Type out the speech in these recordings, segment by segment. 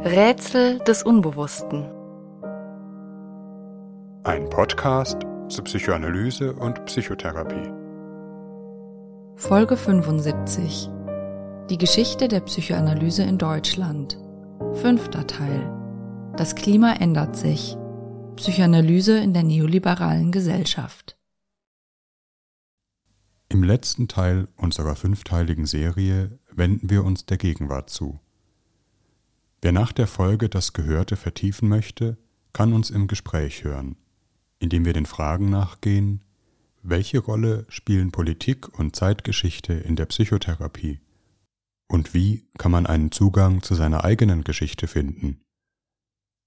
Rätsel des Unbewussten. Ein Podcast zur Psychoanalyse und Psychotherapie. Folge 75. Die Geschichte der Psychoanalyse in Deutschland. Fünfter Teil. Das Klima ändert sich. Psychoanalyse in der neoliberalen Gesellschaft. Im letzten Teil unserer fünfteiligen Serie wenden wir uns der Gegenwart zu. Wer nach der Folge das Gehörte vertiefen möchte, kann uns im Gespräch hören, indem wir den Fragen nachgehen, welche Rolle spielen Politik und Zeitgeschichte in der Psychotherapie und wie kann man einen Zugang zu seiner eigenen Geschichte finden?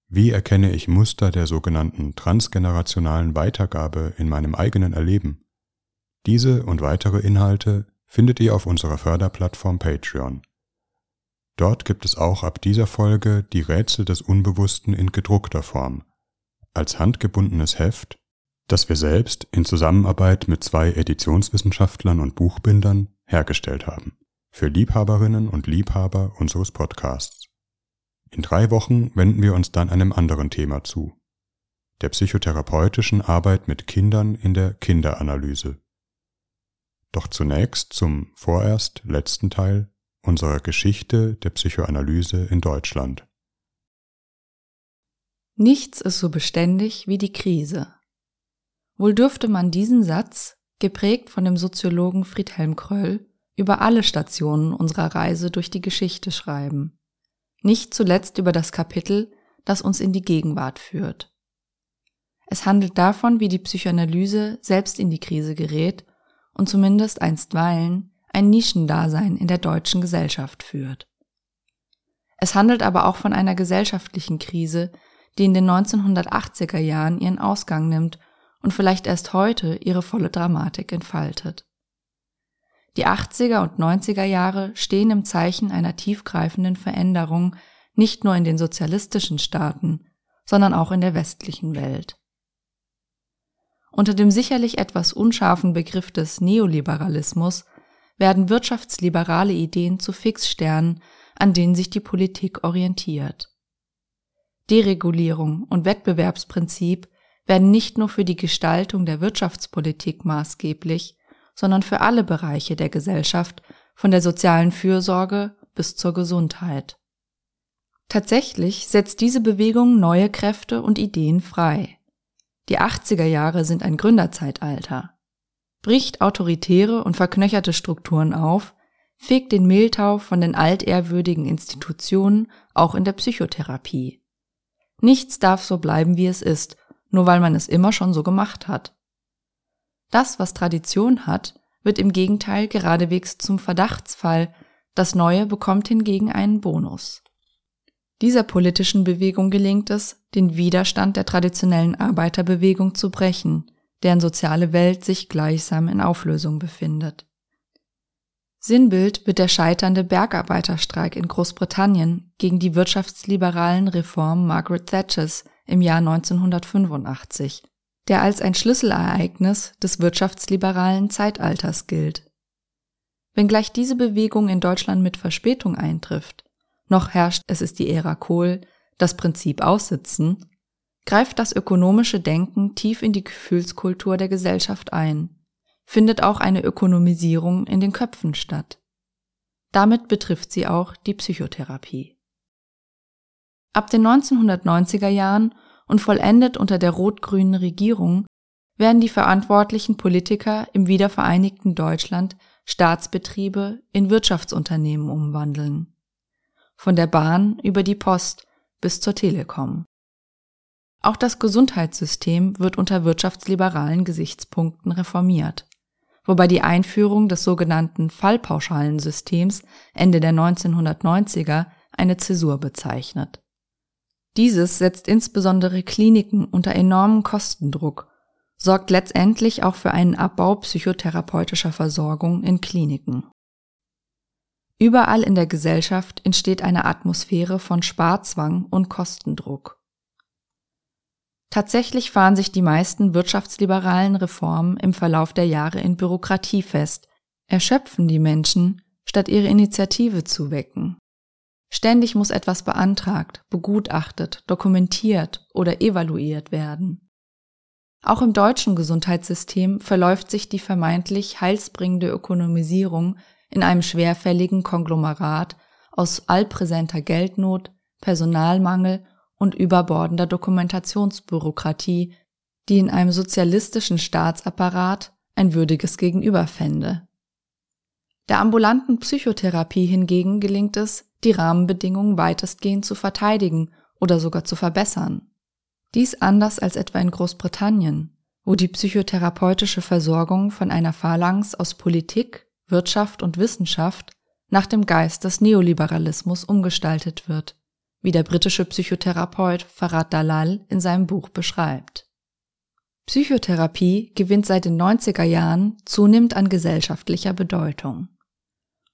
Wie erkenne ich Muster der sogenannten transgenerationalen Weitergabe in meinem eigenen Erleben? Diese und weitere Inhalte findet ihr auf unserer Förderplattform Patreon. Dort gibt es auch ab dieser Folge die Rätsel des Unbewussten in gedruckter Form, als handgebundenes Heft, das wir selbst in Zusammenarbeit mit zwei Editionswissenschaftlern und Buchbindern hergestellt haben, für Liebhaberinnen und Liebhaber unseres Podcasts. In drei Wochen wenden wir uns dann einem anderen Thema zu, der psychotherapeutischen Arbeit mit Kindern in der Kinderanalyse. Doch zunächst zum vorerst letzten Teil unserer Geschichte der Psychoanalyse in Deutschland. Nichts ist so beständig wie die Krise. Wohl dürfte man diesen Satz, geprägt von dem Soziologen Friedhelm Kröll, über alle Stationen unserer Reise durch die Geschichte schreiben. Nicht zuletzt über das Kapitel, das uns in die Gegenwart führt. Es handelt davon, wie die Psychoanalyse selbst in die Krise gerät und zumindest einstweilen ein Nischendasein in der deutschen Gesellschaft führt. Es handelt aber auch von einer gesellschaftlichen Krise, die in den 1980er Jahren ihren Ausgang nimmt und vielleicht erst heute ihre volle Dramatik entfaltet. Die 80er und 90er Jahre stehen im Zeichen einer tiefgreifenden Veränderung nicht nur in den sozialistischen Staaten, sondern auch in der westlichen Welt. Unter dem sicherlich etwas unscharfen Begriff des Neoliberalismus werden wirtschaftsliberale Ideen zu Fixsternen, an denen sich die Politik orientiert. Deregulierung und Wettbewerbsprinzip werden nicht nur für die Gestaltung der Wirtschaftspolitik maßgeblich, sondern für alle Bereiche der Gesellschaft, von der sozialen Fürsorge bis zur Gesundheit. Tatsächlich setzt diese Bewegung neue Kräfte und Ideen frei. Die 80er Jahre sind ein Gründerzeitalter bricht autoritäre und verknöcherte Strukturen auf, fegt den Mehltau von den altehrwürdigen Institutionen auch in der Psychotherapie. Nichts darf so bleiben, wie es ist, nur weil man es immer schon so gemacht hat. Das, was Tradition hat, wird im Gegenteil geradewegs zum Verdachtsfall, das Neue bekommt hingegen einen Bonus. Dieser politischen Bewegung gelingt es, den Widerstand der traditionellen Arbeiterbewegung zu brechen, deren soziale Welt sich gleichsam in Auflösung befindet. Sinnbild wird der scheiternde Bergarbeiterstreik in Großbritannien gegen die wirtschaftsliberalen Reformen Margaret Thatchers im Jahr 1985, der als ein Schlüsselereignis des wirtschaftsliberalen Zeitalters gilt. Wenngleich diese Bewegung in Deutschland mit Verspätung eintrifft, noch herrscht es ist die Ära Kohl, das Prinzip Aussitzen, greift das ökonomische Denken tief in die Gefühlskultur der Gesellschaft ein, findet auch eine Ökonomisierung in den Köpfen statt. Damit betrifft sie auch die Psychotherapie. Ab den 1990er Jahren und vollendet unter der rot-grünen Regierung werden die verantwortlichen Politiker im wiedervereinigten Deutschland Staatsbetriebe in Wirtschaftsunternehmen umwandeln. Von der Bahn über die Post bis zur Telekom. Auch das Gesundheitssystem wird unter wirtschaftsliberalen Gesichtspunkten reformiert, wobei die Einführung des sogenannten Fallpauschalensystems Ende der 1990er eine Zäsur bezeichnet. Dieses setzt insbesondere Kliniken unter enormen Kostendruck, sorgt letztendlich auch für einen Abbau psychotherapeutischer Versorgung in Kliniken. Überall in der Gesellschaft entsteht eine Atmosphäre von Sparzwang und Kostendruck. Tatsächlich fahren sich die meisten wirtschaftsliberalen Reformen im Verlauf der Jahre in Bürokratie fest, erschöpfen die Menschen, statt ihre Initiative zu wecken. Ständig muss etwas beantragt, begutachtet, dokumentiert oder evaluiert werden. Auch im deutschen Gesundheitssystem verläuft sich die vermeintlich heilsbringende Ökonomisierung in einem schwerfälligen Konglomerat aus allpräsenter Geldnot, Personalmangel und überbordender Dokumentationsbürokratie, die in einem sozialistischen Staatsapparat ein würdiges Gegenüber fände. Der ambulanten Psychotherapie hingegen gelingt es, die Rahmenbedingungen weitestgehend zu verteidigen oder sogar zu verbessern. Dies anders als etwa in Großbritannien, wo die psychotherapeutische Versorgung von einer Phalanx aus Politik, Wirtschaft und Wissenschaft nach dem Geist des Neoliberalismus umgestaltet wird, wie der britische Psychotherapeut Farad Dalal in seinem Buch beschreibt. Psychotherapie gewinnt seit den 90er Jahren zunehmend an gesellschaftlicher Bedeutung.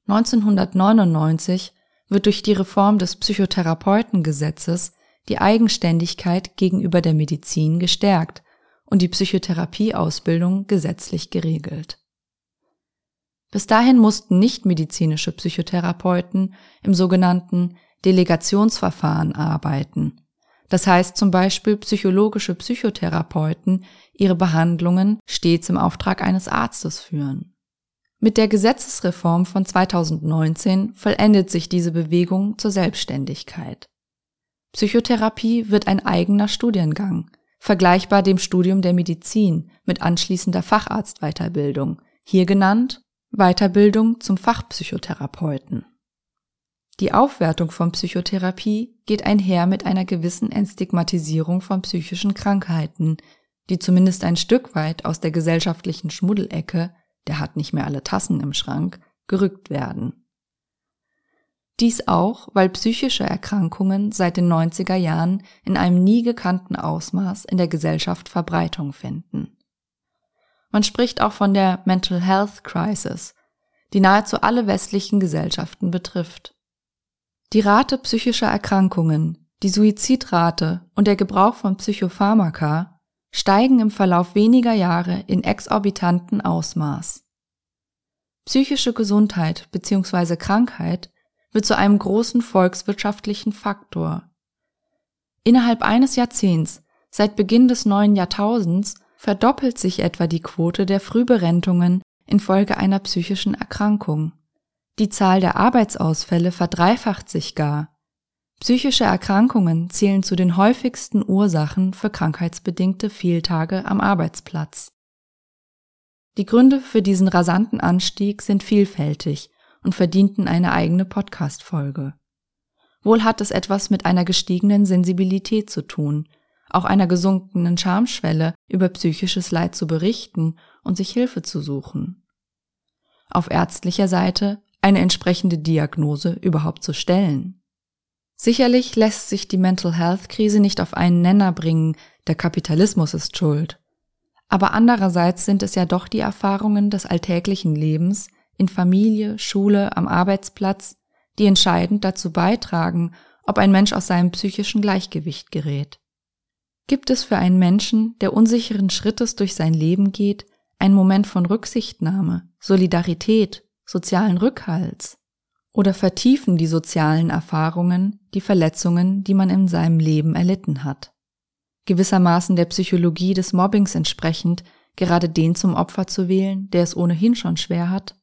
1999 wird durch die Reform des Psychotherapeutengesetzes die Eigenständigkeit gegenüber der Medizin gestärkt und die Psychotherapieausbildung gesetzlich geregelt. Bis dahin mussten nichtmedizinische Psychotherapeuten im sogenannten Delegationsverfahren arbeiten. Das heißt zum Beispiel psychologische Psychotherapeuten ihre Behandlungen stets im Auftrag eines Arztes führen. Mit der Gesetzesreform von 2019 vollendet sich diese Bewegung zur Selbstständigkeit. Psychotherapie wird ein eigener Studiengang, vergleichbar dem Studium der Medizin mit anschließender Facharztweiterbildung, hier genannt Weiterbildung zum Fachpsychotherapeuten. Die Aufwertung von Psychotherapie geht einher mit einer gewissen Entstigmatisierung von psychischen Krankheiten, die zumindest ein Stück weit aus der gesellschaftlichen Schmuddelecke, der hat nicht mehr alle Tassen im Schrank, gerückt werden. Dies auch, weil psychische Erkrankungen seit den 90er Jahren in einem nie gekannten Ausmaß in der Gesellschaft Verbreitung finden. Man spricht auch von der Mental Health Crisis, die nahezu alle westlichen Gesellschaften betrifft. Die Rate psychischer Erkrankungen, die Suizidrate und der Gebrauch von Psychopharmaka steigen im Verlauf weniger Jahre in exorbitanten Ausmaß. Psychische Gesundheit bzw. Krankheit wird zu einem großen volkswirtschaftlichen Faktor. Innerhalb eines Jahrzehnts, seit Beginn des neuen Jahrtausends, verdoppelt sich etwa die Quote der Frühberentungen infolge einer psychischen Erkrankung. Die Zahl der Arbeitsausfälle verdreifacht sich gar. Psychische Erkrankungen zählen zu den häufigsten Ursachen für krankheitsbedingte Fehltage am Arbeitsplatz. Die Gründe für diesen rasanten Anstieg sind vielfältig und verdienten eine eigene Podcast-Folge. Wohl hat es etwas mit einer gestiegenen Sensibilität zu tun, auch einer gesunkenen Schamschwelle über psychisches Leid zu berichten und sich Hilfe zu suchen. Auf ärztlicher Seite eine entsprechende Diagnose überhaupt zu stellen. Sicherlich lässt sich die Mental Health Krise nicht auf einen Nenner bringen, der Kapitalismus ist schuld. Aber andererseits sind es ja doch die Erfahrungen des alltäglichen Lebens in Familie, Schule, am Arbeitsplatz, die entscheidend dazu beitragen, ob ein Mensch aus seinem psychischen Gleichgewicht gerät. Gibt es für einen Menschen, der unsicheren Schrittes durch sein Leben geht, einen Moment von Rücksichtnahme, Solidarität sozialen Rückhalts oder vertiefen die sozialen Erfahrungen die Verletzungen, die man in seinem Leben erlitten hat. Gewissermaßen der Psychologie des Mobbings entsprechend, gerade den zum Opfer zu wählen, der es ohnehin schon schwer hat?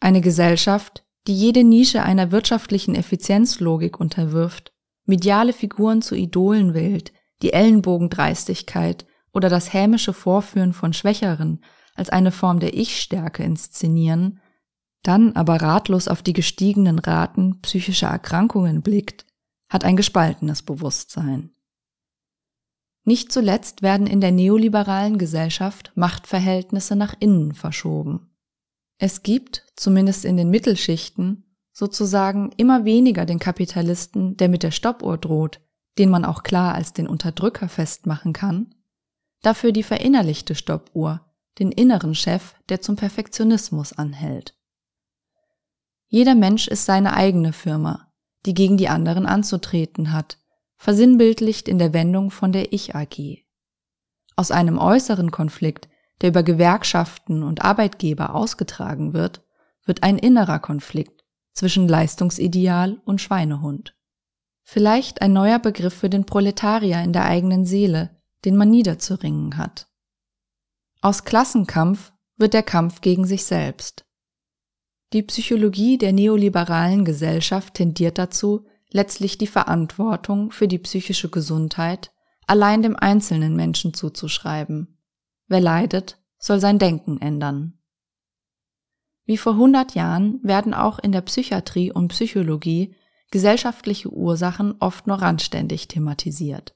Eine Gesellschaft, die jede Nische einer wirtschaftlichen Effizienzlogik unterwirft, mediale Figuren zu Idolen wählt, die Ellenbogendreistigkeit oder das hämische Vorführen von Schwächeren als eine Form der Ich-Stärke inszenieren, dann aber ratlos auf die gestiegenen Raten psychischer Erkrankungen blickt, hat ein gespaltenes Bewusstsein. Nicht zuletzt werden in der neoliberalen Gesellschaft Machtverhältnisse nach innen verschoben. Es gibt, zumindest in den Mittelschichten, sozusagen immer weniger den Kapitalisten, der mit der Stoppuhr droht, den man auch klar als den Unterdrücker festmachen kann, dafür die verinnerlichte Stoppuhr, den inneren Chef, der zum Perfektionismus anhält. Jeder Mensch ist seine eigene Firma, die gegen die anderen anzutreten hat, versinnbildlicht in der Wendung von der Ich AG. Aus einem äußeren Konflikt, der über Gewerkschaften und Arbeitgeber ausgetragen wird, wird ein innerer Konflikt, zwischen Leistungsideal und Schweinehund. Vielleicht ein neuer Begriff für den Proletarier in der eigenen Seele, den man niederzuringen hat. Aus Klassenkampf wird der Kampf gegen sich selbst. Die Psychologie der neoliberalen Gesellschaft tendiert dazu, letztlich die Verantwortung für die psychische Gesundheit allein dem einzelnen Menschen zuzuschreiben. Wer leidet, soll sein Denken ändern. Wie vor 100 Jahren werden auch in der Psychiatrie und Psychologie gesellschaftliche Ursachen oft nur randständig thematisiert.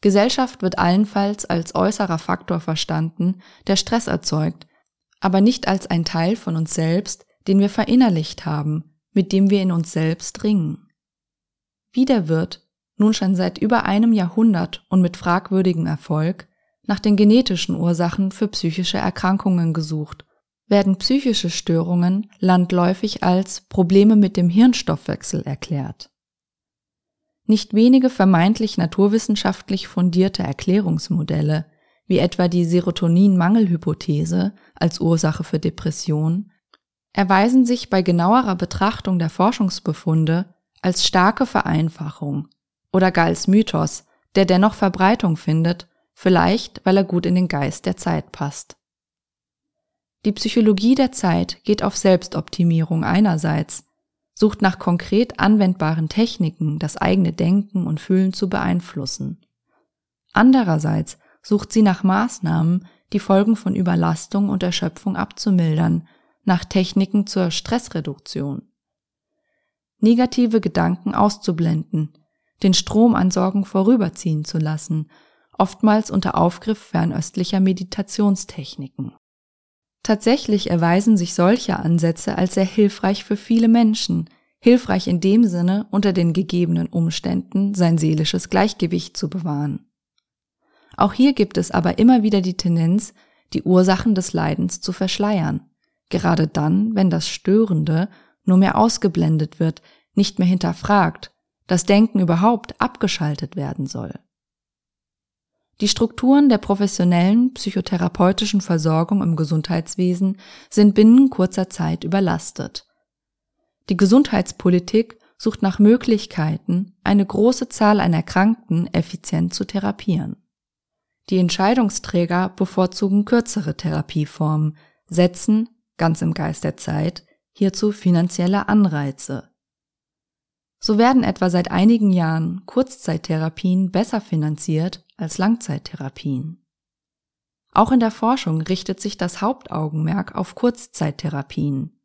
Gesellschaft wird allenfalls als äußerer Faktor verstanden, der Stress erzeugt, aber nicht als ein Teil von uns selbst, den wir verinnerlicht haben, mit dem wir in uns selbst ringen. Wieder wird, nun schon seit über einem Jahrhundert und mit fragwürdigem Erfolg, nach den genetischen Ursachen für psychische Erkrankungen gesucht werden psychische Störungen landläufig als Probleme mit dem Hirnstoffwechsel erklärt. Nicht wenige vermeintlich naturwissenschaftlich fundierte Erklärungsmodelle, wie etwa die Serotonin-Mangelhypothese als Ursache für Depression, erweisen sich bei genauerer Betrachtung der Forschungsbefunde als starke Vereinfachung oder gar als Mythos, der dennoch Verbreitung findet, vielleicht weil er gut in den Geist der Zeit passt. Die Psychologie der Zeit geht auf Selbstoptimierung einerseits, sucht nach konkret anwendbaren Techniken, das eigene Denken und Fühlen zu beeinflussen. Andererseits sucht sie nach Maßnahmen, die Folgen von Überlastung und Erschöpfung abzumildern, nach Techniken zur Stressreduktion. Negative Gedanken auszublenden, den Strom an Sorgen vorüberziehen zu lassen, oftmals unter Aufgriff fernöstlicher Meditationstechniken. Tatsächlich erweisen sich solche Ansätze als sehr hilfreich für viele Menschen, hilfreich in dem Sinne, unter den gegebenen Umständen sein seelisches Gleichgewicht zu bewahren. Auch hier gibt es aber immer wieder die Tendenz, die Ursachen des Leidens zu verschleiern, gerade dann, wenn das Störende nur mehr ausgeblendet wird, nicht mehr hinterfragt, das Denken überhaupt abgeschaltet werden soll. Die Strukturen der professionellen psychotherapeutischen Versorgung im Gesundheitswesen sind binnen kurzer Zeit überlastet. Die Gesundheitspolitik sucht nach Möglichkeiten, eine große Zahl an Erkrankten effizient zu therapieren. Die Entscheidungsträger bevorzugen kürzere Therapieformen, setzen, ganz im Geist der Zeit, hierzu finanzielle Anreize. So werden etwa seit einigen Jahren Kurzzeittherapien besser finanziert als Langzeittherapien. Auch in der Forschung richtet sich das Hauptaugenmerk auf Kurzzeittherapien.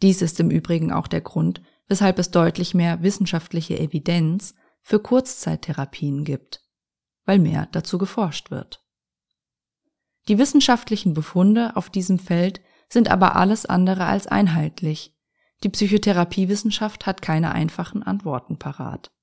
Dies ist im Übrigen auch der Grund, weshalb es deutlich mehr wissenschaftliche Evidenz für Kurzzeittherapien gibt, weil mehr dazu geforscht wird. Die wissenschaftlichen Befunde auf diesem Feld sind aber alles andere als einheitlich. Die Psychotherapiewissenschaft hat keine einfachen Antworten parat.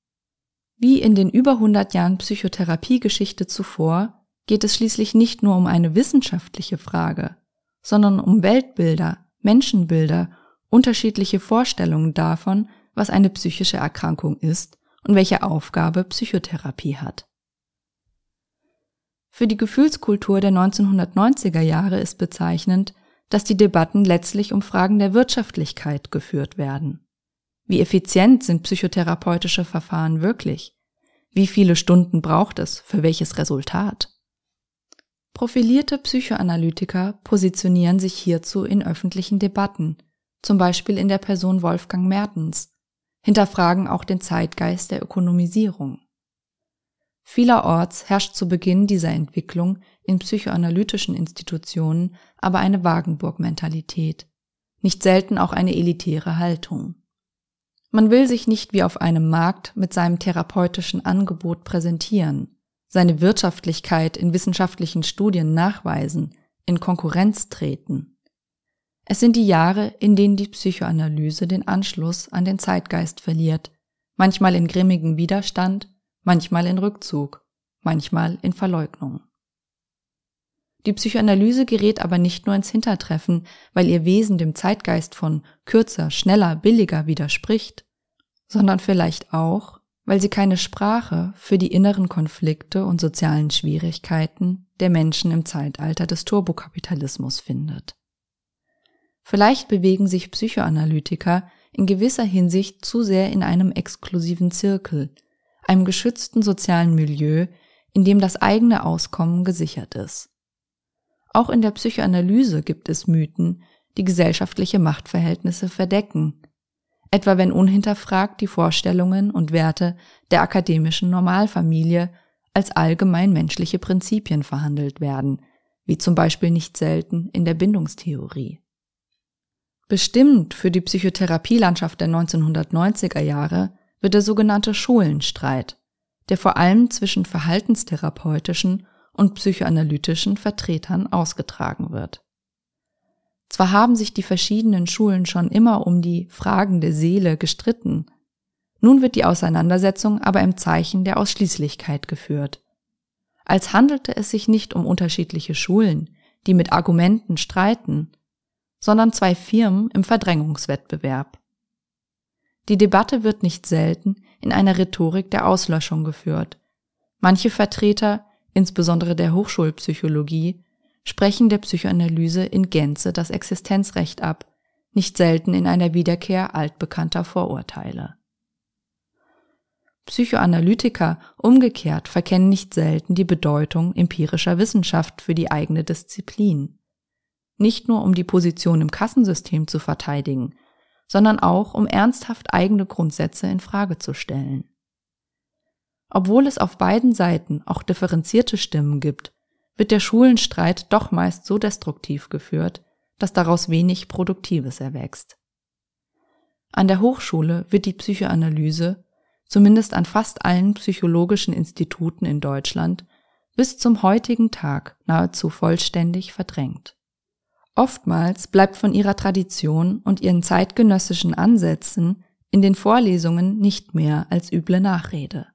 Wie in den über 100 Jahren Psychotherapiegeschichte zuvor geht es schließlich nicht nur um eine wissenschaftliche Frage, sondern um Weltbilder, Menschenbilder, unterschiedliche Vorstellungen davon, was eine psychische Erkrankung ist und welche Aufgabe Psychotherapie hat. Für die Gefühlskultur der 1990er Jahre ist bezeichnend, dass die Debatten letztlich um Fragen der Wirtschaftlichkeit geführt werden. Wie effizient sind psychotherapeutische Verfahren wirklich? Wie viele Stunden braucht es für welches Resultat? Profilierte Psychoanalytiker positionieren sich hierzu in öffentlichen Debatten, zum Beispiel in der Person Wolfgang Mertens, hinterfragen auch den Zeitgeist der Ökonomisierung. Vielerorts herrscht zu Beginn dieser Entwicklung in psychoanalytischen Institutionen aber eine Wagenburg-Mentalität, nicht selten auch eine elitäre Haltung. Man will sich nicht wie auf einem Markt mit seinem therapeutischen Angebot präsentieren, seine Wirtschaftlichkeit in wissenschaftlichen Studien nachweisen, in Konkurrenz treten. Es sind die Jahre, in denen die Psychoanalyse den Anschluss an den Zeitgeist verliert, manchmal in grimmigem Widerstand, manchmal in Rückzug, manchmal in Verleugnung. Die Psychoanalyse gerät aber nicht nur ins Hintertreffen, weil ihr Wesen dem Zeitgeist von kürzer, schneller, billiger widerspricht, sondern vielleicht auch, weil sie keine Sprache für die inneren Konflikte und sozialen Schwierigkeiten der Menschen im Zeitalter des Turbokapitalismus findet. Vielleicht bewegen sich Psychoanalytiker in gewisser Hinsicht zu sehr in einem exklusiven Zirkel, einem geschützten sozialen Milieu, in dem das eigene Auskommen gesichert ist. Auch in der Psychoanalyse gibt es Mythen, die gesellschaftliche Machtverhältnisse verdecken, etwa wenn unhinterfragt die Vorstellungen und Werte der akademischen Normalfamilie als allgemein menschliche Prinzipien verhandelt werden, wie zum Beispiel nicht selten in der Bindungstheorie. Bestimmt für die Psychotherapielandschaft der 1990er Jahre wird der sogenannte Schulenstreit, der vor allem zwischen verhaltenstherapeutischen und psychoanalytischen Vertretern ausgetragen wird. Zwar haben sich die verschiedenen Schulen schon immer um die Fragen der Seele gestritten, nun wird die Auseinandersetzung aber im Zeichen der Ausschließlichkeit geführt. Als handelte es sich nicht um unterschiedliche Schulen, die mit Argumenten streiten, sondern zwei Firmen im Verdrängungswettbewerb. Die Debatte wird nicht selten in einer Rhetorik der Auslöschung geführt. Manche Vertreter, insbesondere der Hochschulpsychologie, sprechen der Psychoanalyse in Gänze das Existenzrecht ab, nicht selten in einer Wiederkehr altbekannter Vorurteile. Psychoanalytiker umgekehrt verkennen nicht selten die Bedeutung empirischer Wissenschaft für die eigene Disziplin nicht nur um die Position im Kassensystem zu verteidigen, sondern auch um ernsthaft eigene Grundsätze in Frage zu stellen. Obwohl es auf beiden Seiten auch differenzierte Stimmen gibt, wird der Schulenstreit doch meist so destruktiv geführt, dass daraus wenig Produktives erwächst. An der Hochschule wird die Psychoanalyse, zumindest an fast allen psychologischen Instituten in Deutschland, bis zum heutigen Tag nahezu vollständig verdrängt. Oftmals bleibt von ihrer Tradition und ihren zeitgenössischen Ansätzen in den Vorlesungen nicht mehr als üble Nachrede.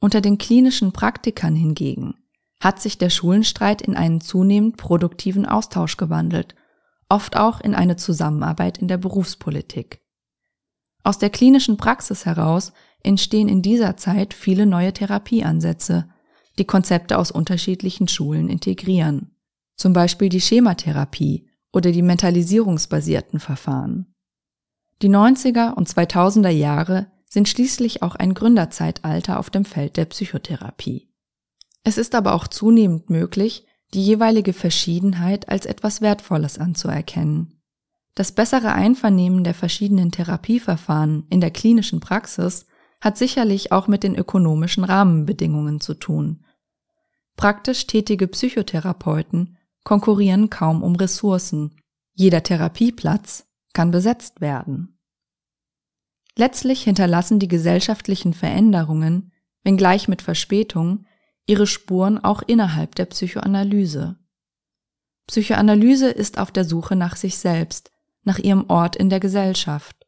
Unter den klinischen Praktikern hingegen hat sich der Schulenstreit in einen zunehmend produktiven Austausch gewandelt, oft auch in eine Zusammenarbeit in der Berufspolitik. Aus der klinischen Praxis heraus entstehen in dieser Zeit viele neue Therapieansätze, die Konzepte aus unterschiedlichen Schulen integrieren zum Beispiel die Schematherapie oder die mentalisierungsbasierten Verfahren. Die 90er und 2000er Jahre sind schließlich auch ein Gründerzeitalter auf dem Feld der Psychotherapie. Es ist aber auch zunehmend möglich, die jeweilige Verschiedenheit als etwas Wertvolles anzuerkennen. Das bessere Einvernehmen der verschiedenen Therapieverfahren in der klinischen Praxis hat sicherlich auch mit den ökonomischen Rahmenbedingungen zu tun. Praktisch tätige Psychotherapeuten konkurrieren kaum um Ressourcen. Jeder Therapieplatz kann besetzt werden. Letztlich hinterlassen die gesellschaftlichen Veränderungen, wenngleich mit Verspätung, ihre Spuren auch innerhalb der Psychoanalyse. Psychoanalyse ist auf der Suche nach sich selbst, nach ihrem Ort in der Gesellschaft.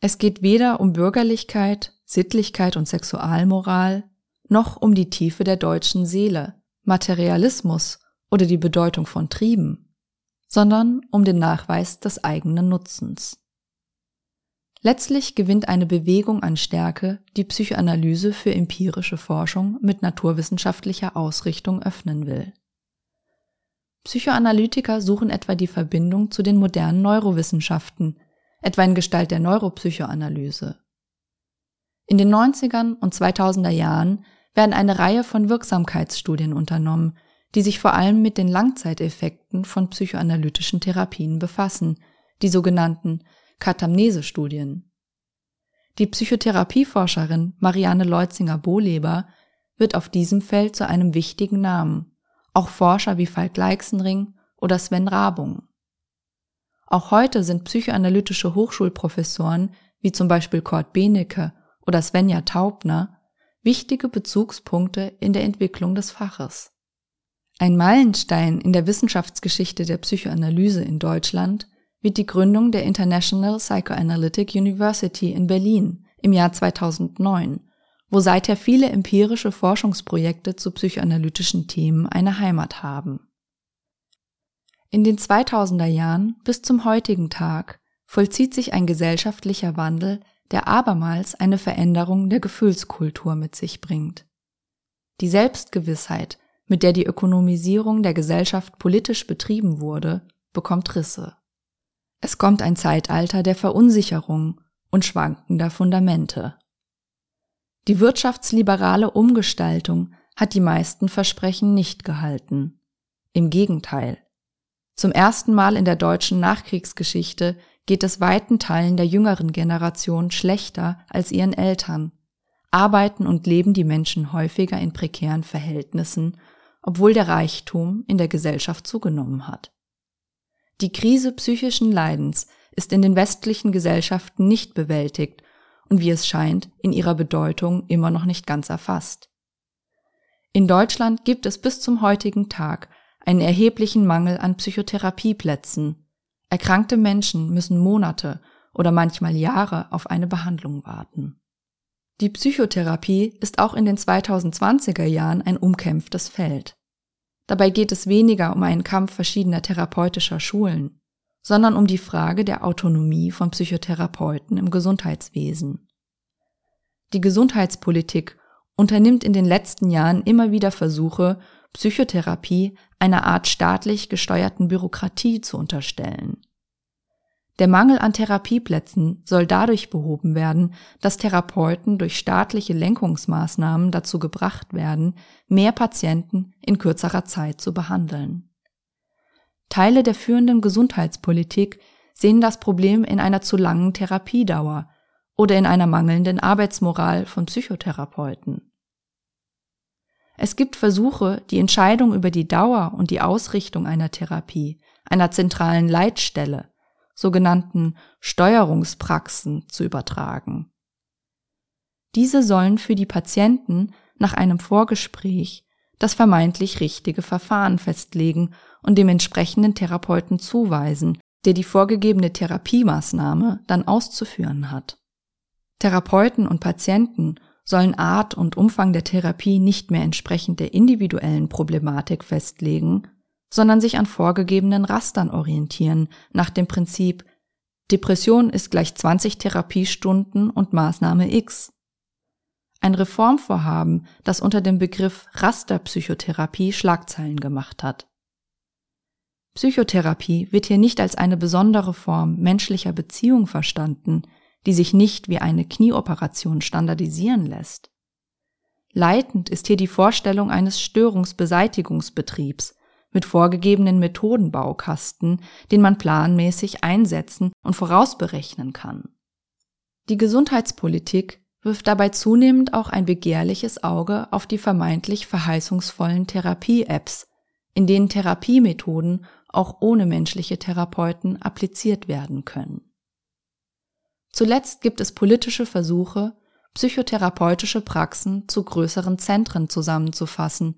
Es geht weder um Bürgerlichkeit, Sittlichkeit und Sexualmoral, noch um die Tiefe der deutschen Seele, Materialismus oder die Bedeutung von Trieben, sondern um den Nachweis des eigenen Nutzens. Letztlich gewinnt eine Bewegung an Stärke, die Psychoanalyse für empirische Forschung mit naturwissenschaftlicher Ausrichtung öffnen will. Psychoanalytiker suchen etwa die Verbindung zu den modernen Neurowissenschaften, etwa in Gestalt der Neuropsychoanalyse. In den 90ern und 2000er Jahren werden eine Reihe von Wirksamkeitsstudien unternommen, die sich vor allem mit den Langzeiteffekten von psychoanalytischen Therapien befassen, die sogenannten Katamnese-Studien. Die Psychotherapieforscherin Marianne Leutzinger-Bohleber wird auf diesem Feld zu einem wichtigen Namen, auch Forscher wie Falk Leixenring oder Sven Rabung. Auch heute sind psychoanalytische Hochschulprofessoren wie zum Beispiel Kurt Benecke oder Svenja Taubner wichtige Bezugspunkte in der Entwicklung des Faches. Ein Meilenstein in der Wissenschaftsgeschichte der Psychoanalyse in Deutschland wird die Gründung der International Psychoanalytic University in Berlin im Jahr 2009, wo seither viele empirische Forschungsprojekte zu psychoanalytischen Themen eine Heimat haben. In den 2000er Jahren bis zum heutigen Tag vollzieht sich ein gesellschaftlicher Wandel, der abermals eine Veränderung der Gefühlskultur mit sich bringt. Die Selbstgewissheit mit der die Ökonomisierung der Gesellschaft politisch betrieben wurde, bekommt Risse. Es kommt ein Zeitalter der Verunsicherung und schwankender Fundamente. Die wirtschaftsliberale Umgestaltung hat die meisten Versprechen nicht gehalten. Im Gegenteil. Zum ersten Mal in der deutschen Nachkriegsgeschichte geht es weiten Teilen der jüngeren Generation schlechter als ihren Eltern. Arbeiten und leben die Menschen häufiger in prekären Verhältnissen, obwohl der Reichtum in der Gesellschaft zugenommen hat. Die Krise psychischen Leidens ist in den westlichen Gesellschaften nicht bewältigt und wie es scheint, in ihrer Bedeutung immer noch nicht ganz erfasst. In Deutschland gibt es bis zum heutigen Tag einen erheblichen Mangel an Psychotherapieplätzen. Erkrankte Menschen müssen Monate oder manchmal Jahre auf eine Behandlung warten. Die Psychotherapie ist auch in den 2020er Jahren ein umkämpftes Feld. Dabei geht es weniger um einen Kampf verschiedener therapeutischer Schulen, sondern um die Frage der Autonomie von Psychotherapeuten im Gesundheitswesen. Die Gesundheitspolitik unternimmt in den letzten Jahren immer wieder Versuche, Psychotherapie einer Art staatlich gesteuerten Bürokratie zu unterstellen. Der Mangel an Therapieplätzen soll dadurch behoben werden, dass Therapeuten durch staatliche Lenkungsmaßnahmen dazu gebracht werden, mehr Patienten in kürzerer Zeit zu behandeln. Teile der führenden Gesundheitspolitik sehen das Problem in einer zu langen Therapiedauer oder in einer mangelnden Arbeitsmoral von Psychotherapeuten. Es gibt Versuche, die Entscheidung über die Dauer und die Ausrichtung einer Therapie, einer zentralen Leitstelle, sogenannten Steuerungspraxen zu übertragen. Diese sollen für die Patienten nach einem Vorgespräch das vermeintlich richtige Verfahren festlegen und dem entsprechenden Therapeuten zuweisen, der die vorgegebene Therapiemaßnahme dann auszuführen hat. Therapeuten und Patienten sollen Art und Umfang der Therapie nicht mehr entsprechend der individuellen Problematik festlegen, sondern sich an vorgegebenen Rastern orientieren, nach dem Prinzip Depression ist gleich 20 Therapiestunden und Maßnahme X. Ein Reformvorhaben, das unter dem Begriff Rasterpsychotherapie Schlagzeilen gemacht hat. Psychotherapie wird hier nicht als eine besondere Form menschlicher Beziehung verstanden, die sich nicht wie eine Knieoperation standardisieren lässt. Leitend ist hier die Vorstellung eines Störungsbeseitigungsbetriebs, mit vorgegebenen Methodenbaukasten, den man planmäßig einsetzen und vorausberechnen kann. Die Gesundheitspolitik wirft dabei zunehmend auch ein begehrliches Auge auf die vermeintlich verheißungsvollen Therapie-Apps, in denen Therapiemethoden auch ohne menschliche Therapeuten appliziert werden können. Zuletzt gibt es politische Versuche, psychotherapeutische Praxen zu größeren Zentren zusammenzufassen,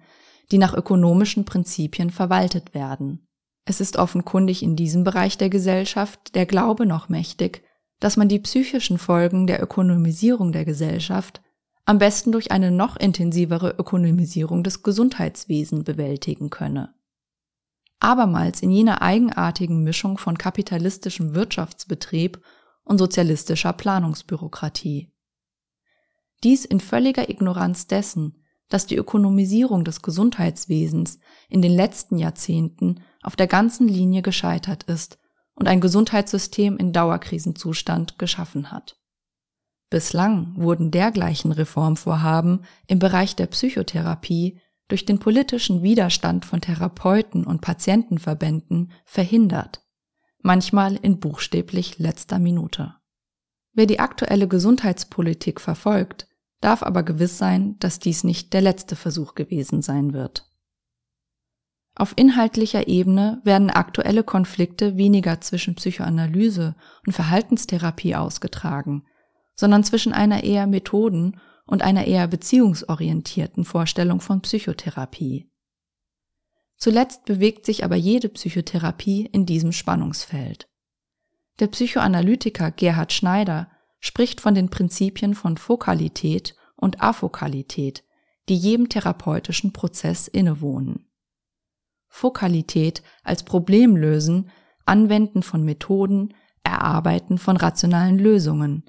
die nach ökonomischen Prinzipien verwaltet werden. Es ist offenkundig in diesem Bereich der Gesellschaft der Glaube noch mächtig, dass man die psychischen Folgen der Ökonomisierung der Gesellschaft am besten durch eine noch intensivere Ökonomisierung des Gesundheitswesens bewältigen könne. Abermals in jener eigenartigen Mischung von kapitalistischem Wirtschaftsbetrieb und sozialistischer Planungsbürokratie. Dies in völliger Ignoranz dessen, dass die Ökonomisierung des Gesundheitswesens in den letzten Jahrzehnten auf der ganzen Linie gescheitert ist und ein Gesundheitssystem in Dauerkrisenzustand geschaffen hat. Bislang wurden dergleichen Reformvorhaben im Bereich der Psychotherapie durch den politischen Widerstand von Therapeuten und Patientenverbänden verhindert, manchmal in buchstäblich letzter Minute. Wer die aktuelle Gesundheitspolitik verfolgt, darf aber gewiss sein, dass dies nicht der letzte Versuch gewesen sein wird. Auf inhaltlicher Ebene werden aktuelle Konflikte weniger zwischen Psychoanalyse und Verhaltenstherapie ausgetragen, sondern zwischen einer eher Methoden- und einer eher beziehungsorientierten Vorstellung von Psychotherapie. Zuletzt bewegt sich aber jede Psychotherapie in diesem Spannungsfeld. Der Psychoanalytiker Gerhard Schneider spricht von den Prinzipien von Fokalität und Afokalität, die jedem therapeutischen Prozess innewohnen. Fokalität als Problemlösen, Anwenden von Methoden, Erarbeiten von rationalen Lösungen.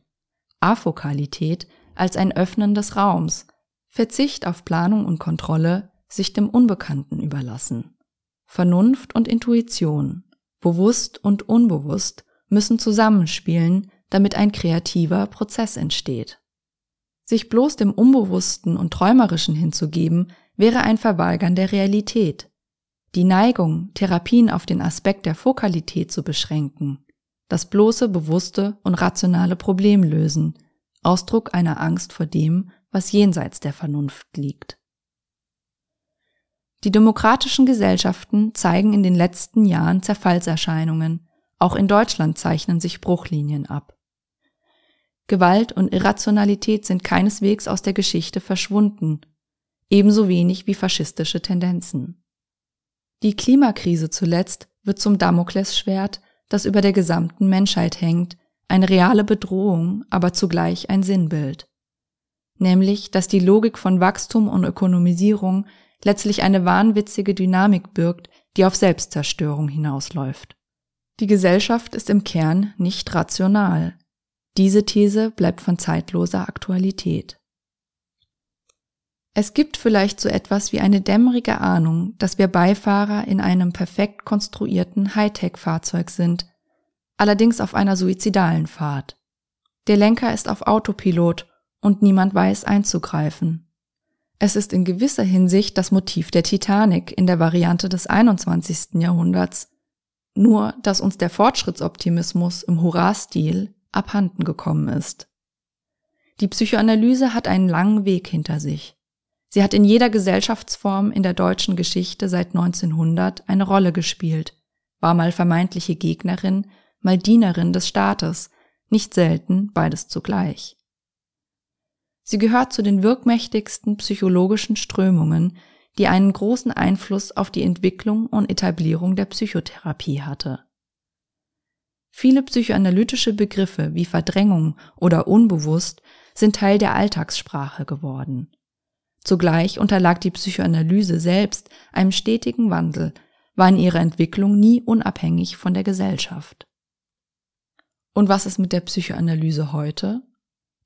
Afokalität als ein Öffnen des Raums, Verzicht auf Planung und Kontrolle, sich dem Unbekannten überlassen. Vernunft und Intuition, bewusst und unbewusst müssen zusammenspielen, damit ein kreativer Prozess entsteht. Sich bloß dem Unbewussten und Träumerischen hinzugeben, wäre ein Verweigern der Realität. Die Neigung, Therapien auf den Aspekt der Fokalität zu beschränken, das bloße, bewusste und rationale Problem lösen, Ausdruck einer Angst vor dem, was jenseits der Vernunft liegt. Die demokratischen Gesellschaften zeigen in den letzten Jahren Zerfallserscheinungen, auch in Deutschland zeichnen sich Bruchlinien ab. Gewalt und Irrationalität sind keineswegs aus der Geschichte verschwunden, ebenso wenig wie faschistische Tendenzen. Die Klimakrise zuletzt wird zum Damoklesschwert, das über der gesamten Menschheit hängt, eine reale Bedrohung, aber zugleich ein Sinnbild. Nämlich, dass die Logik von Wachstum und Ökonomisierung letztlich eine wahnwitzige Dynamik birgt, die auf Selbstzerstörung hinausläuft. Die Gesellschaft ist im Kern nicht rational. Diese These bleibt von zeitloser Aktualität. Es gibt vielleicht so etwas wie eine dämmerige Ahnung, dass wir Beifahrer in einem perfekt konstruierten Hightech-Fahrzeug sind, allerdings auf einer suizidalen Fahrt. Der Lenker ist auf Autopilot und niemand weiß einzugreifen. Es ist in gewisser Hinsicht das Motiv der Titanic in der Variante des 21. Jahrhunderts, nur dass uns der Fortschrittsoptimismus im Hurra-Stil abhanden gekommen ist. Die Psychoanalyse hat einen langen Weg hinter sich. Sie hat in jeder Gesellschaftsform in der deutschen Geschichte seit 1900 eine Rolle gespielt, war mal vermeintliche Gegnerin, mal Dienerin des Staates, nicht selten beides zugleich. Sie gehört zu den wirkmächtigsten psychologischen Strömungen, die einen großen Einfluss auf die Entwicklung und Etablierung der Psychotherapie hatte. Viele psychoanalytische Begriffe wie Verdrängung oder unbewusst sind Teil der Alltagssprache geworden. Zugleich unterlag die Psychoanalyse selbst einem stetigen Wandel, war in ihrer Entwicklung nie unabhängig von der Gesellschaft. Und was ist mit der Psychoanalyse heute?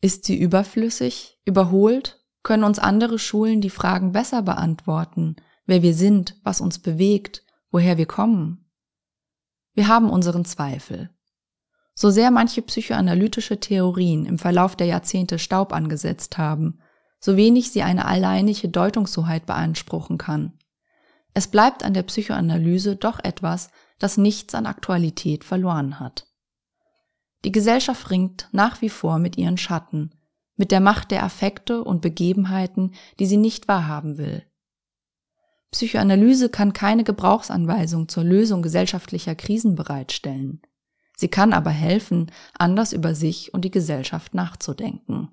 Ist sie überflüssig, überholt? Können uns andere Schulen die Fragen besser beantworten, wer wir sind, was uns bewegt, woher wir kommen? Wir haben unseren Zweifel. So sehr manche psychoanalytische Theorien im Verlauf der Jahrzehnte Staub angesetzt haben, so wenig sie eine alleinige Deutungshoheit beanspruchen kann. Es bleibt an der Psychoanalyse doch etwas, das nichts an Aktualität verloren hat. Die Gesellschaft ringt nach wie vor mit ihren Schatten, mit der Macht der Affekte und Begebenheiten, die sie nicht wahrhaben will. Psychoanalyse kann keine Gebrauchsanweisung zur Lösung gesellschaftlicher Krisen bereitstellen. Sie kann aber helfen, anders über sich und die Gesellschaft nachzudenken.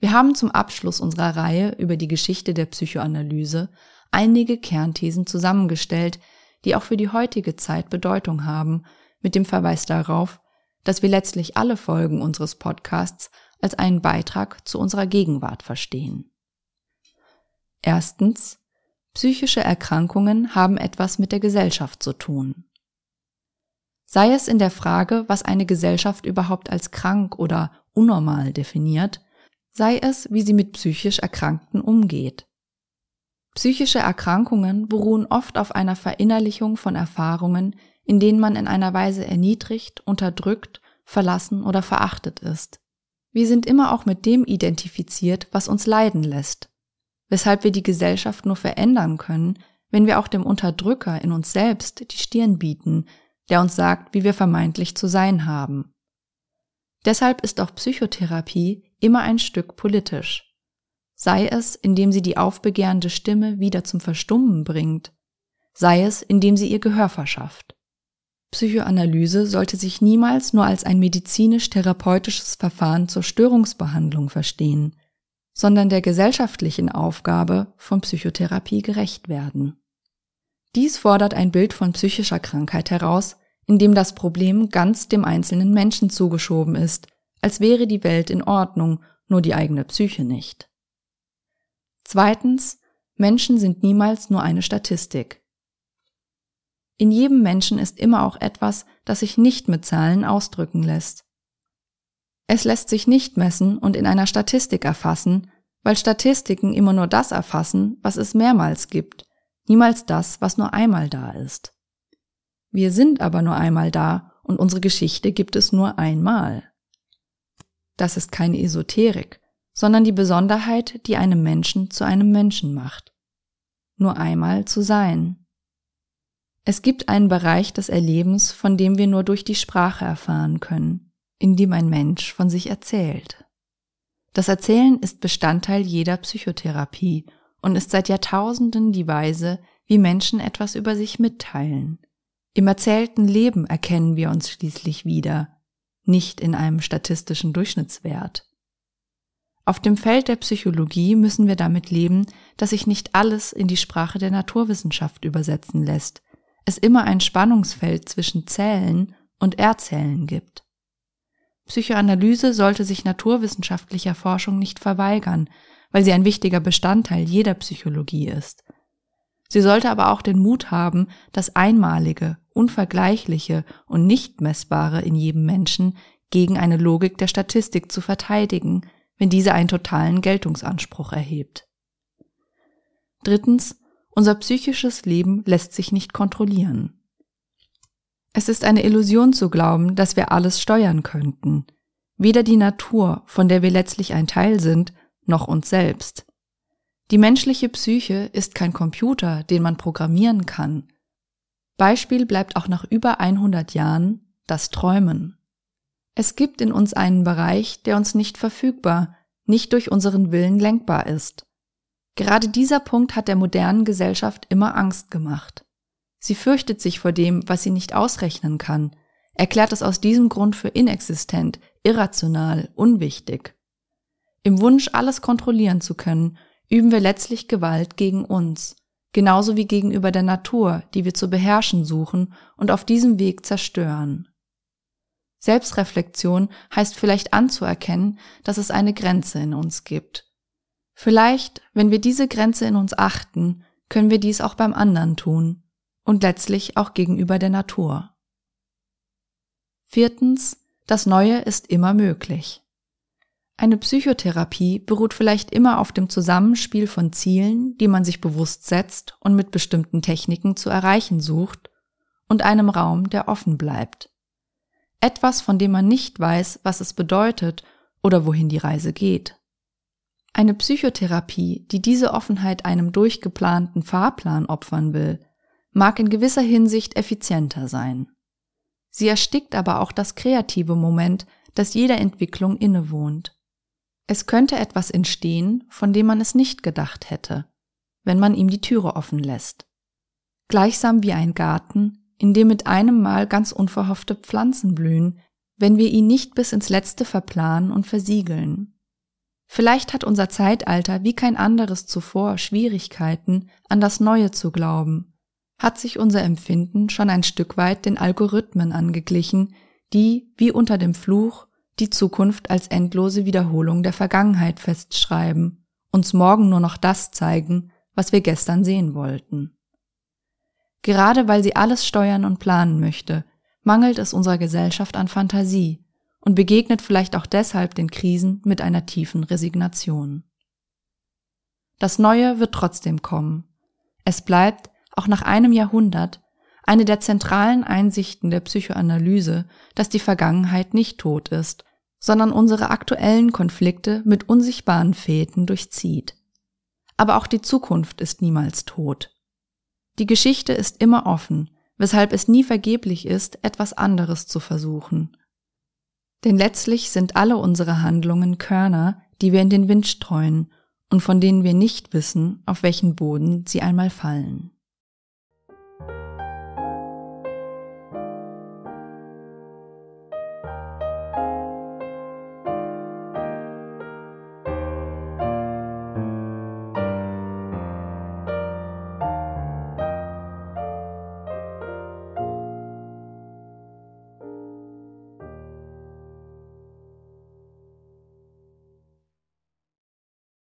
Wir haben zum Abschluss unserer Reihe über die Geschichte der Psychoanalyse einige Kernthesen zusammengestellt, die auch für die heutige Zeit Bedeutung haben, mit dem Verweis darauf, dass wir letztlich alle Folgen unseres Podcasts als einen Beitrag zu unserer Gegenwart verstehen. Erstens, psychische Erkrankungen haben etwas mit der Gesellschaft zu tun. Sei es in der Frage, was eine Gesellschaft überhaupt als krank oder unnormal definiert, sei es, wie sie mit psychisch Erkrankten umgeht. Psychische Erkrankungen beruhen oft auf einer Verinnerlichung von Erfahrungen, in denen man in einer Weise erniedrigt, unterdrückt, verlassen oder verachtet ist. Wir sind immer auch mit dem identifiziert, was uns leiden lässt, weshalb wir die Gesellschaft nur verändern können, wenn wir auch dem Unterdrücker in uns selbst die Stirn bieten, der uns sagt, wie wir vermeintlich zu sein haben. Deshalb ist auch Psychotherapie immer ein Stück politisch. Sei es, indem sie die aufbegehrende Stimme wieder zum Verstummen bringt, sei es, indem sie ihr Gehör verschafft. Psychoanalyse sollte sich niemals nur als ein medizinisch-therapeutisches Verfahren zur Störungsbehandlung verstehen, sondern der gesellschaftlichen Aufgabe von Psychotherapie gerecht werden. Dies fordert ein Bild von psychischer Krankheit heraus, in dem das Problem ganz dem einzelnen Menschen zugeschoben ist, als wäre die Welt in Ordnung, nur die eigene Psyche nicht. Zweitens, Menschen sind niemals nur eine Statistik. In jedem Menschen ist immer auch etwas, das sich nicht mit Zahlen ausdrücken lässt. Es lässt sich nicht messen und in einer Statistik erfassen, weil Statistiken immer nur das erfassen, was es mehrmals gibt, niemals das, was nur einmal da ist. Wir sind aber nur einmal da und unsere Geschichte gibt es nur einmal. Das ist keine Esoterik, sondern die Besonderheit, die einem Menschen zu einem Menschen macht. Nur einmal zu sein. Es gibt einen Bereich des Erlebens, von dem wir nur durch die Sprache erfahren können, in dem ein Mensch von sich erzählt. Das Erzählen ist Bestandteil jeder Psychotherapie und ist seit Jahrtausenden die Weise, wie Menschen etwas über sich mitteilen. Im erzählten Leben erkennen wir uns schließlich wieder, nicht in einem statistischen Durchschnittswert. Auf dem Feld der Psychologie müssen wir damit leben, dass sich nicht alles in die Sprache der Naturwissenschaft übersetzen lässt, es immer ein Spannungsfeld zwischen Zählen und Erzählen gibt. Psychoanalyse sollte sich naturwissenschaftlicher Forschung nicht verweigern, weil sie ein wichtiger Bestandteil jeder Psychologie ist. Sie sollte aber auch den Mut haben, das Einmalige, Unvergleichliche und nicht messbare in jedem Menschen gegen eine Logik der Statistik zu verteidigen, wenn diese einen totalen Geltungsanspruch erhebt. Drittens, unser psychisches Leben lässt sich nicht kontrollieren. Es ist eine Illusion zu glauben, dass wir alles steuern könnten. Weder die Natur, von der wir letztlich ein Teil sind, noch uns selbst. Die menschliche Psyche ist kein Computer, den man programmieren kann. Beispiel bleibt auch nach über 100 Jahren das Träumen. Es gibt in uns einen Bereich, der uns nicht verfügbar, nicht durch unseren Willen lenkbar ist. Gerade dieser Punkt hat der modernen Gesellschaft immer Angst gemacht. Sie fürchtet sich vor dem, was sie nicht ausrechnen kann, erklärt es aus diesem Grund für inexistent, irrational, unwichtig. Im Wunsch, alles kontrollieren zu können, üben wir letztlich Gewalt gegen uns, genauso wie gegenüber der Natur, die wir zu beherrschen suchen und auf diesem Weg zerstören. Selbstreflexion heißt vielleicht anzuerkennen, dass es eine Grenze in uns gibt. Vielleicht, wenn wir diese Grenze in uns achten, können wir dies auch beim anderen tun und letztlich auch gegenüber der Natur. Viertens, das Neue ist immer möglich. Eine Psychotherapie beruht vielleicht immer auf dem Zusammenspiel von Zielen, die man sich bewusst setzt und mit bestimmten Techniken zu erreichen sucht, und einem Raum, der offen bleibt. Etwas, von dem man nicht weiß, was es bedeutet oder wohin die Reise geht. Eine Psychotherapie, die diese Offenheit einem durchgeplanten Fahrplan opfern will, mag in gewisser Hinsicht effizienter sein. Sie erstickt aber auch das kreative Moment, das jeder Entwicklung innewohnt. Es könnte etwas entstehen, von dem man es nicht gedacht hätte, wenn man ihm die Türe offen lässt. Gleichsam wie ein Garten, in dem mit einem Mal ganz unverhoffte Pflanzen blühen, wenn wir ihn nicht bis ins Letzte verplanen und versiegeln. Vielleicht hat unser Zeitalter wie kein anderes zuvor Schwierigkeiten, an das Neue zu glauben, hat sich unser Empfinden schon ein Stück weit den Algorithmen angeglichen, die, wie unter dem Fluch, die Zukunft als endlose Wiederholung der Vergangenheit festschreiben, uns morgen nur noch das zeigen, was wir gestern sehen wollten. Gerade weil sie alles steuern und planen möchte, mangelt es unserer Gesellschaft an Fantasie und begegnet vielleicht auch deshalb den Krisen mit einer tiefen Resignation. Das Neue wird trotzdem kommen. Es bleibt, auch nach einem Jahrhundert, eine der zentralen Einsichten der Psychoanalyse, dass die Vergangenheit nicht tot ist sondern unsere aktuellen Konflikte mit unsichtbaren Fäden durchzieht. Aber auch die Zukunft ist niemals tot. Die Geschichte ist immer offen, weshalb es nie vergeblich ist, etwas anderes zu versuchen. Denn letztlich sind alle unsere Handlungen Körner, die wir in den Wind streuen und von denen wir nicht wissen, auf welchen Boden sie einmal fallen.